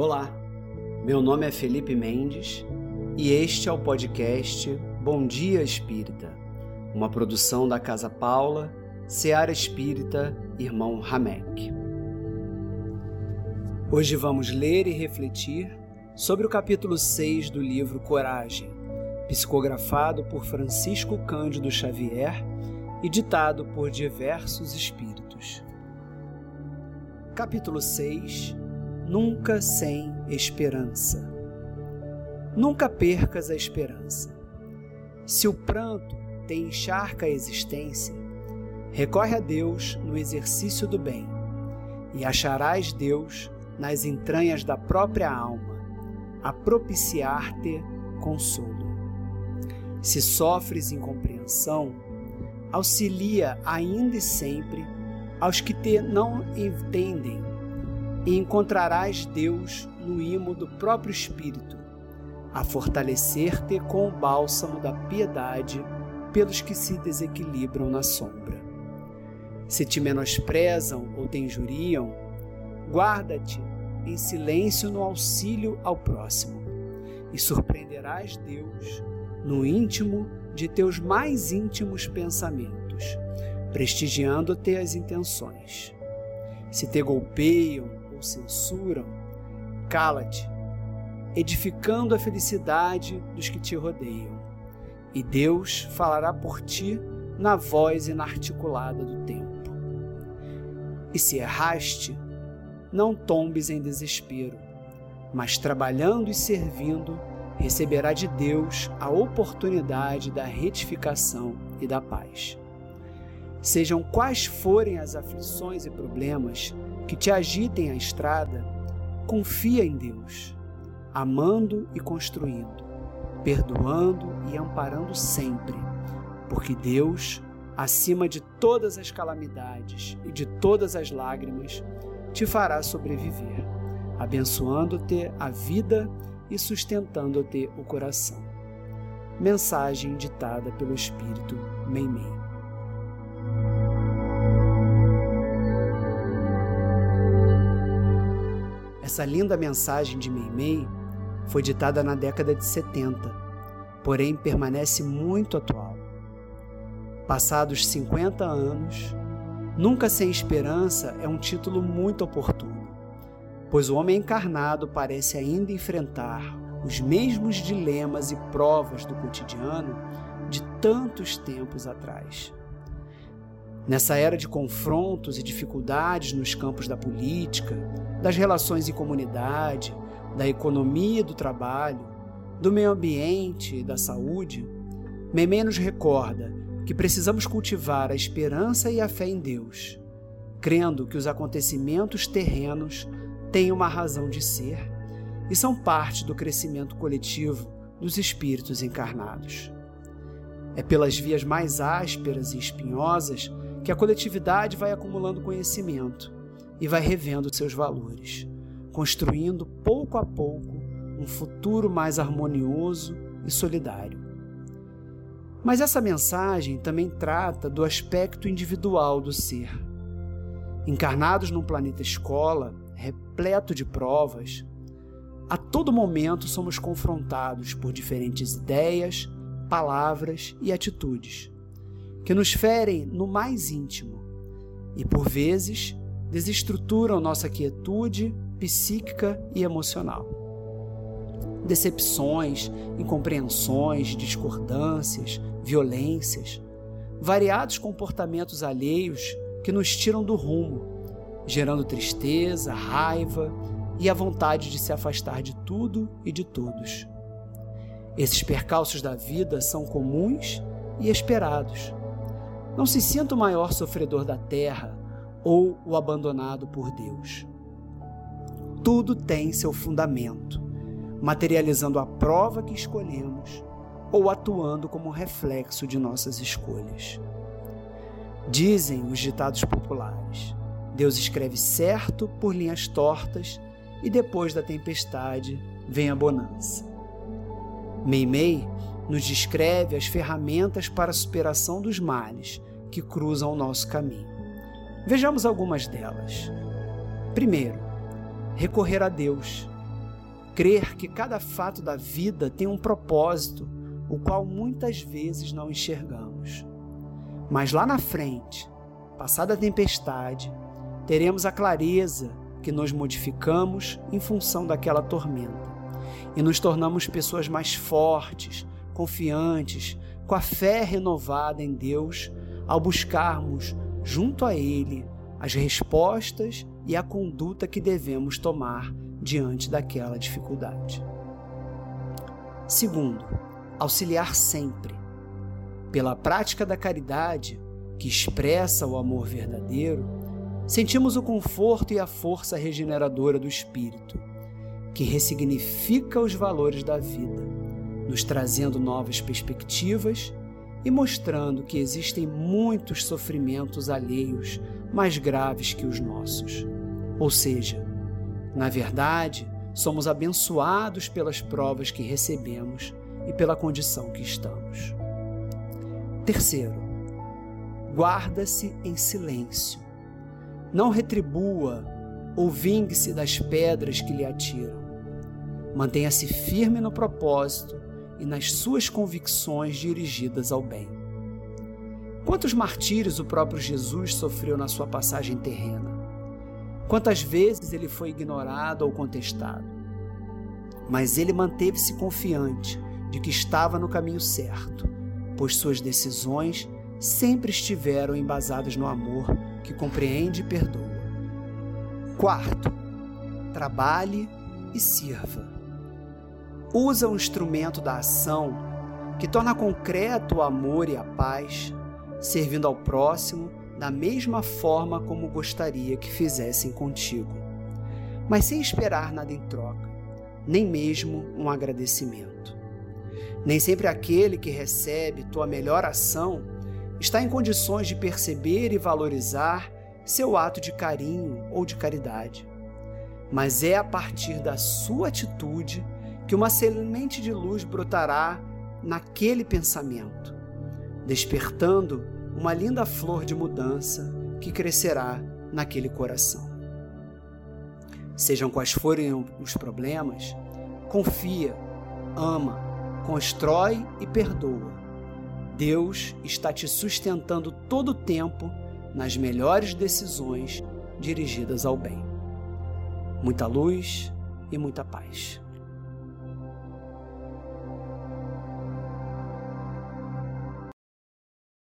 Olá, meu nome é Felipe Mendes e este é o podcast Bom Dia Espírita, uma produção da Casa Paula, Seara Espírita, Irmão Ramek. Hoje vamos ler e refletir sobre o capítulo 6 do livro Coragem, psicografado por Francisco Cândido Xavier e ditado por diversos espíritos. Capítulo 6 Nunca sem esperança. Nunca percas a esperança. Se o pranto te encharca a existência, recorre a Deus no exercício do bem, e acharás Deus nas entranhas da própria alma, a propiciar-te consolo. Se sofres incompreensão, auxilia ainda e sempre aos que te não entendem e encontrarás Deus no imo do próprio Espírito, a fortalecer-te com o bálsamo da piedade pelos que se desequilibram na sombra. Se te menosprezam ou te injuriam, guarda-te em silêncio no auxílio ao próximo, e surpreenderás Deus no íntimo de teus mais íntimos pensamentos, prestigiando-te as intenções. Se te golpeiam ou censuram, cala-te, edificando a felicidade dos que te rodeiam, e Deus falará por ti na voz inarticulada do tempo. E se erraste, não tombes em desespero, mas trabalhando e servindo, receberá de Deus a oportunidade da retificação e da paz. Sejam quais forem as aflições e problemas que te agitem a estrada, confia em Deus, amando e construindo, perdoando e amparando sempre, porque Deus, acima de todas as calamidades e de todas as lágrimas, te fará sobreviver, abençoando-te a vida e sustentando-te o coração. Mensagem ditada pelo Espírito Meimei. Essa linda mensagem de Meimei foi ditada na década de 70, porém permanece muito atual. Passados 50 anos, Nunca Sem Esperança é um título muito oportuno, pois o homem encarnado parece ainda enfrentar os mesmos dilemas e provas do cotidiano de tantos tempos atrás. Nessa era de confrontos e dificuldades nos campos da política, das relações em comunidade, da economia e do trabalho, do meio ambiente e da saúde, Memê nos recorda que precisamos cultivar a esperança e a fé em Deus, crendo que os acontecimentos terrenos têm uma razão de ser e são parte do crescimento coletivo dos espíritos encarnados. É pelas vias mais ásperas e espinhosas que a coletividade vai acumulando conhecimento e vai revendo seus valores, construindo pouco a pouco um futuro mais harmonioso e solidário. Mas essa mensagem também trata do aspecto individual do ser. Encarnados num planeta escola, repleto de provas, a todo momento somos confrontados por diferentes ideias, palavras e atitudes que nos ferem no mais íntimo e, por vezes, desestruturam nossa quietude psíquica e emocional. Decepções, incompreensões, discordâncias, violências, variados comportamentos alheios que nos tiram do rumo, gerando tristeza, raiva e a vontade de se afastar de tudo e de todos. Esses percalços da vida são comuns e esperados. Não se sinta o maior sofredor da terra ou o abandonado por Deus. Tudo tem seu fundamento, materializando a prova que escolhemos ou atuando como reflexo de nossas escolhas. Dizem os ditados populares: Deus escreve certo por linhas tortas e depois da tempestade vem a bonança. Meimei nos descreve as ferramentas para a superação dos males que cruzam o nosso caminho. Vejamos algumas delas. Primeiro, recorrer a Deus, Crer que cada fato da vida tem um propósito, o qual muitas vezes não enxergamos. Mas lá na frente, passada a tempestade, teremos a clareza que nos modificamos em função daquela tormenta e nos tornamos pessoas mais fortes, confiantes, com a fé renovada em Deus, ao buscarmos junto a Ele as respostas e a conduta que devemos tomar diante daquela dificuldade. Segundo, auxiliar sempre. Pela prática da caridade, que expressa o amor verdadeiro, sentimos o conforto e a força regeneradora do espírito, que ressignifica os valores da vida, nos trazendo novas perspectivas e mostrando que existem muitos sofrimentos alheios mais graves que os nossos. Ou seja, na verdade, somos abençoados pelas provas que recebemos e pela condição que estamos. Terceiro, guarda-se em silêncio. Não retribua ou vingue-se das pedras que lhe atiram. Mantenha-se firme no propósito e nas suas convicções dirigidas ao bem. Quantos martírios o próprio Jesus sofreu na sua passagem terrena? Quantas vezes ele foi ignorado ou contestado? Mas ele manteve-se confiante de que estava no caminho certo, pois suas decisões sempre estiveram embasadas no amor que compreende e perdoa. Quarto, trabalhe e sirva. Usa o instrumento da ação que torna concreto o amor e a paz, servindo ao próximo da mesma forma como gostaria que fizessem contigo, mas sem esperar nada em troca, nem mesmo um agradecimento. Nem sempre aquele que recebe tua melhor ação está em condições de perceber e valorizar seu ato de carinho ou de caridade. Mas é a partir da sua atitude que uma semente de luz brotará naquele pensamento, despertando uma linda flor de mudança que crescerá naquele coração. Sejam quais forem os problemas, confia, ama, constrói e perdoa. Deus está te sustentando todo o tempo nas melhores decisões dirigidas ao bem. Muita luz e muita paz.